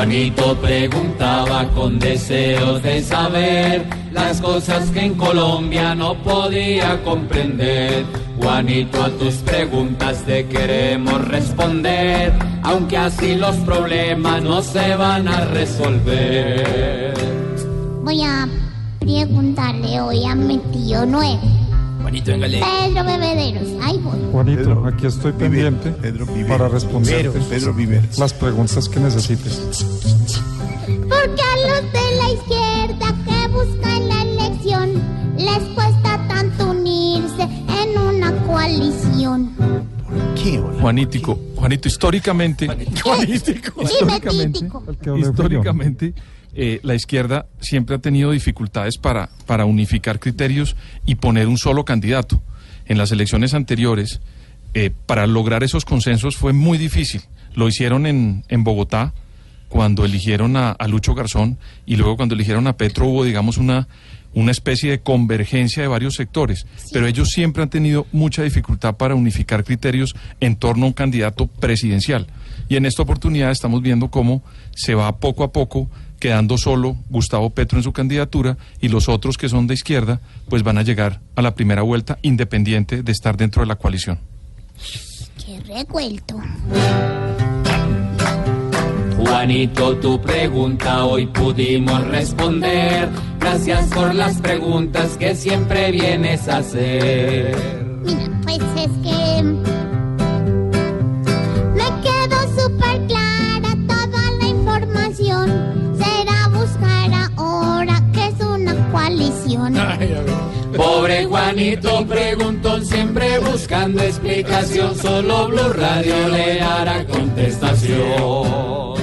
Juanito preguntaba con deseos de saber las cosas que en Colombia no podía comprender. Juanito, a tus preguntas te queremos responder, aunque así los problemas no se van a resolver. Voy a preguntarle hoy a mi tío nueve. Juanito, véngale. Pedro Bebederos. Ahí voy. Juanito, Pedro, aquí estoy pendiente Pedro para responderte Pedro Viveros. las preguntas que necesites. Porque a los de la izquierda que buscan la elección les cuesta tanto unirse en una coalición. ¿Qué, hola? Juanítico, Juanito, históricamente, Juanítico. históricamente, históricamente eh, la izquierda siempre ha tenido dificultades para, para unificar criterios y poner un solo candidato. En las elecciones anteriores, eh, para lograr esos consensos fue muy difícil. Lo hicieron en, en Bogotá cuando eligieron a, a Lucho Garzón y luego cuando eligieron a Petro hubo, digamos, una, una especie de convergencia de varios sectores. Pero ellos siempre han tenido mucha dificultad para unificar criterios en torno a un candidato presidencial. Y en esta oportunidad estamos viendo cómo se va poco a poco quedando solo Gustavo Petro en su candidatura y los otros que son de izquierda pues van a llegar a la primera vuelta independiente de estar dentro de la coalición. Qué revuelto. Juanito, tu pregunta hoy pudimos responder. Gracias por las preguntas que siempre vienes a hacer. Pobre Juanito preguntó siempre buscando explicación. Solo Blue Radio le hará contestación.